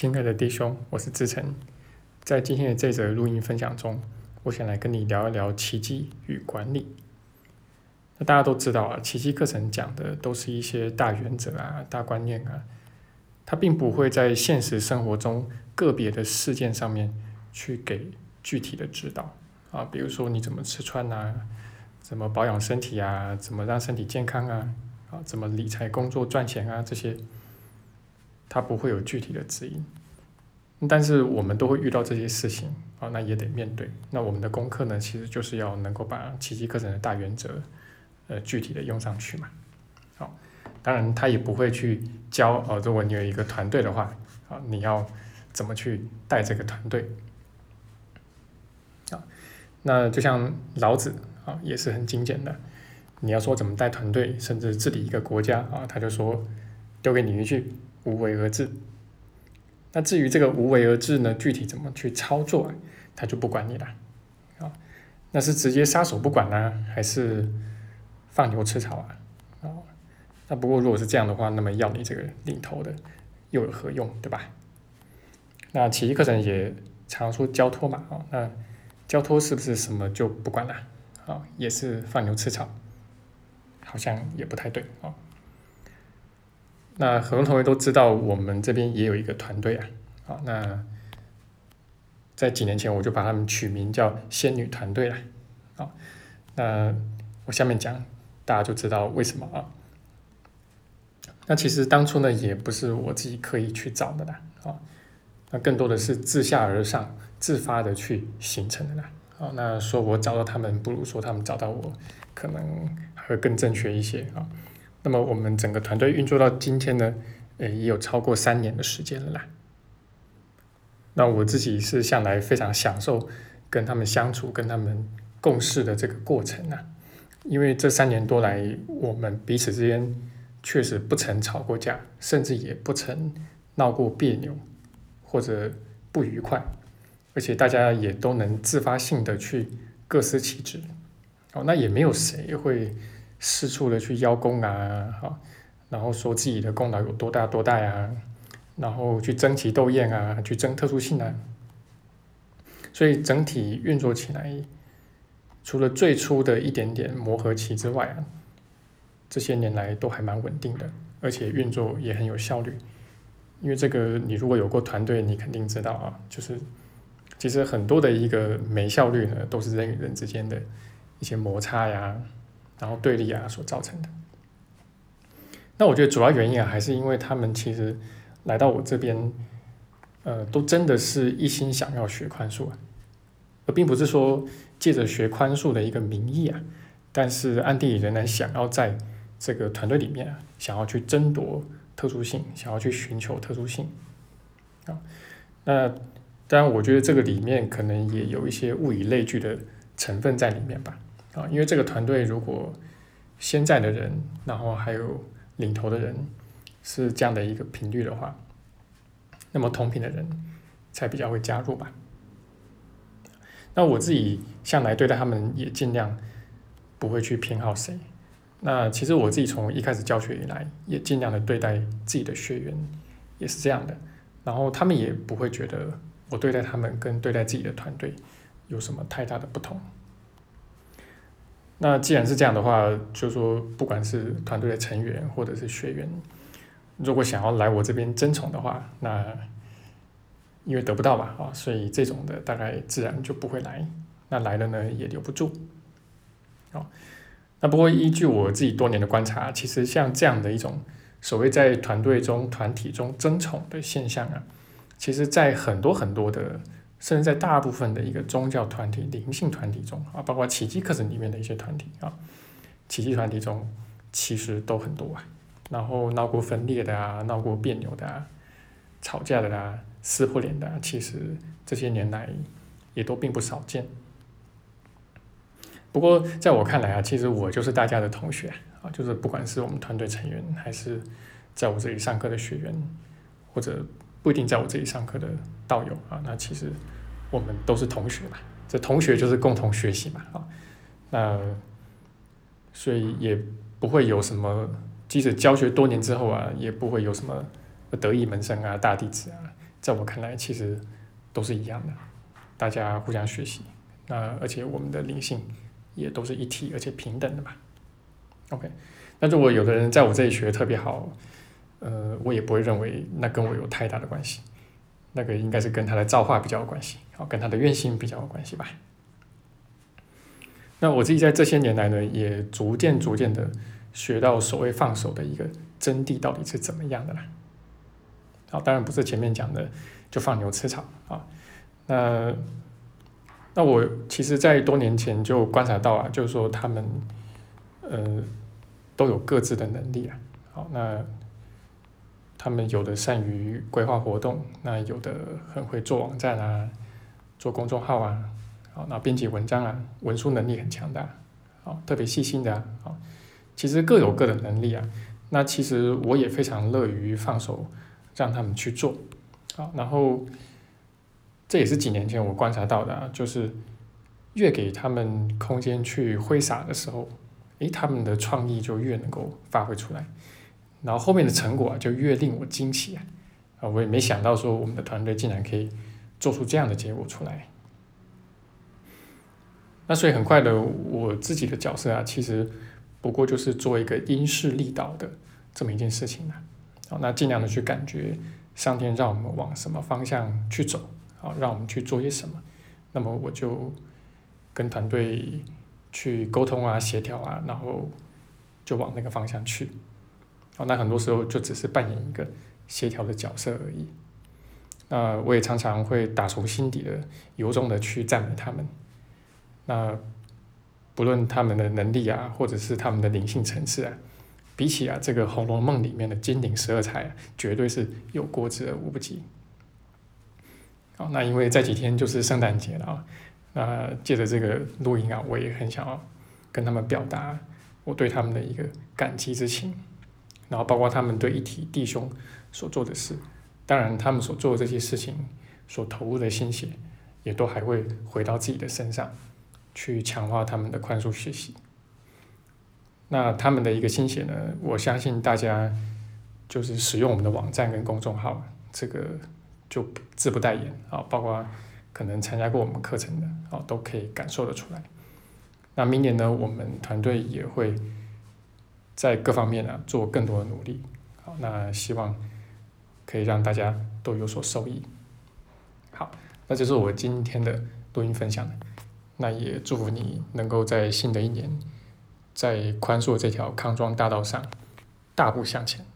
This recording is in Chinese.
亲爱的弟兄，我是志成。在今天的这则录音分享中，我想来跟你聊一聊奇迹与管理。那大家都知道啊，奇迹课程讲的都是一些大原则啊、大观念啊，它并不会在现实生活中个别的事件上面去给具体的指导啊，比如说你怎么吃穿啊，怎么保养身体啊，怎么让身体健康啊，啊，怎么理财、工作、赚钱啊这些。它不会有具体的指引，但是我们都会遇到这些事情啊，那也得面对。那我们的功课呢，其实就是要能够把奇迹课程的大原则，呃，具体的用上去嘛。好，当然他也不会去教哦，如果你有一个团队的话，啊，你要怎么去带这个团队？啊，那就像老子啊，也是很精简的。你要说怎么带团队，甚至治理一个国家啊，他就说丢给你一句。无为而治。那至于这个无为而治呢，具体怎么去操作，他就不管你了。啊，那是直接撒手不管呢，还是放牛吃草啊？啊，那不过如果是这样的话，那么要你这个领头的又有何用，对吧？那奇迹课程也常说交托嘛，啊，那交托是不是什么就不管了？啊，也是放牛吃草，好像也不太对啊。那很多同学都知道，我们这边也有一个团队啊，好，那在几年前我就把他们取名叫仙女团队了，好，那我下面讲，大家就知道为什么啊。那其实当初呢，也不是我自己刻意去找的啦，啊，那更多的是自下而上、自发的去形成的啦，啊，那说我找到他们，不如说他们找到我，可能还会更正确一些啊。那么我们整个团队运作到今天呢，诶，也有超过三年的时间了。那我自己是向来非常享受跟他们相处、跟他们共事的这个过程啊，因为这三年多来，我们彼此之间确实不曾吵过架，甚至也不曾闹过别扭或者不愉快，而且大家也都能自发性的去各司其职，哦，那也没有谁会。四处的去邀功啊，好，然后说自己的功劳有多大多大啊，然后去争奇斗艳啊，去争特殊性啊，所以整体运作起来，除了最初的一点点磨合期之外啊，这些年来都还蛮稳定的，而且运作也很有效率。因为这个，你如果有过团队，你肯定知道啊，就是其实很多的一个没效率呢，都是人与人之间的一些摩擦呀。然后对立啊所造成的，那我觉得主要原因啊，还是因为他们其实来到我这边，呃，都真的是一心想要学宽恕啊，而并不是说借着学宽恕的一个名义啊，但是暗地里仍然想要在这个团队里面啊，想要去争夺特殊性，想要去寻求特殊性啊。那当然，我觉得这个里面可能也有一些物以类聚的成分在里面吧。啊，因为这个团队如果现在的人，然后还有领头的人是这样的一个频率的话，那么同频的人才比较会加入吧。那我自己向来对待他们也尽量不会去偏好谁。那其实我自己从一开始教学以来，也尽量的对待自己的学员也是这样的，然后他们也不会觉得我对待他们跟对待自己的团队有什么太大的不同。那既然是这样的话，就说不管是团队的成员或者是学员，如果想要来我这边争宠的话，那因为得不到嘛，啊，所以这种的大概自然就不会来。那来了呢，也留不住。哦，那不过依据我自己多年的观察，其实像这样的一种所谓在团队中、团体中争宠的现象啊，其实在很多很多的。甚至在大部分的一个宗教团体、灵性团体中啊，包括奇迹课程里面的一些团体啊，奇迹团体中其实都很多啊。然后闹过分裂的啊，闹过别扭的啊，吵架的啊，撕破脸的，其实这些年来也都并不少见。不过在我看来啊，其实我就是大家的同学啊，就是不管是我们团队成员，还是在我这里上课的学员，或者。不一定在我这里上课的道友啊，那其实我们都是同学嘛，这同学就是共同学习嘛啊，那所以也不会有什么，即使教学多年之后啊，也不会有什么得意门生啊、大弟子啊，在我看来其实都是一样的，大家互相学习。那而且我们的灵性也都是一体，而且平等的嘛。OK，那如果有的人在我这里学特别好，呃，我也不会认为那跟我有太大的关系，那个应该是跟他的造化比较有关系，好，跟他的愿心比较有关系吧。那我自己在这些年来呢，也逐渐逐渐的学到所谓放手的一个真谛到底是怎么样的啦。好，当然不是前面讲的就放牛吃草啊。那那我其实，在多年前就观察到啊，就是说他们呃都有各自的能力啊。好，那他们有的善于规划活动，那有的很会做网站啊，做公众号啊。好，那编辑文章啊，文书能力很强大，好，特别细心的啊，其实各有各的能力啊。那其实我也非常乐于放手让他们去做，好，然后这也是几年前我观察到的啊，就是越给他们空间去挥洒的时候，诶，他们的创意就越能够发挥出来，然后后面的成果啊就越令我惊奇啊，啊，我也没想到说我们的团队竟然可以做出这样的结果出来。那所以很快的，我自己的角色啊，其实不过就是做一个因势利导的这么一件事情了。好，那尽量的去感觉上天让我们往什么方向去走，好，让我们去做些什么。那么我就跟团队去沟通啊、协调啊，然后就往那个方向去。好，那很多时候就只是扮演一个协调的角色而已。那我也常常会打从心底的由衷的去赞美他们。那不论他们的能力啊，或者是他们的灵性层次啊，比起啊这个《红楼梦》里面的金陵十二钗，绝对是有过之而无不及。好，那因为这几天就是圣诞节了啊，那借着这个录音啊，我也很想要跟他们表达我对他们的一个感激之情，然后包括他们对一体弟兄所做的事，当然他们所做的这些事情所投入的心血，也都还会回到自己的身上。去强化他们的宽恕学习。那他们的一个心血呢？我相信大家就是使用我们的网站跟公众号，这个就自不代言啊。包括可能参加过我们课程的啊，都可以感受得出来。那明年呢，我们团队也会在各方面呢做更多的努力。好，那希望可以让大家都有所受益。好，那就是我今天的录音分享。那也祝福你能够在新的一年，在宽恕这条康庄大道上大步向前。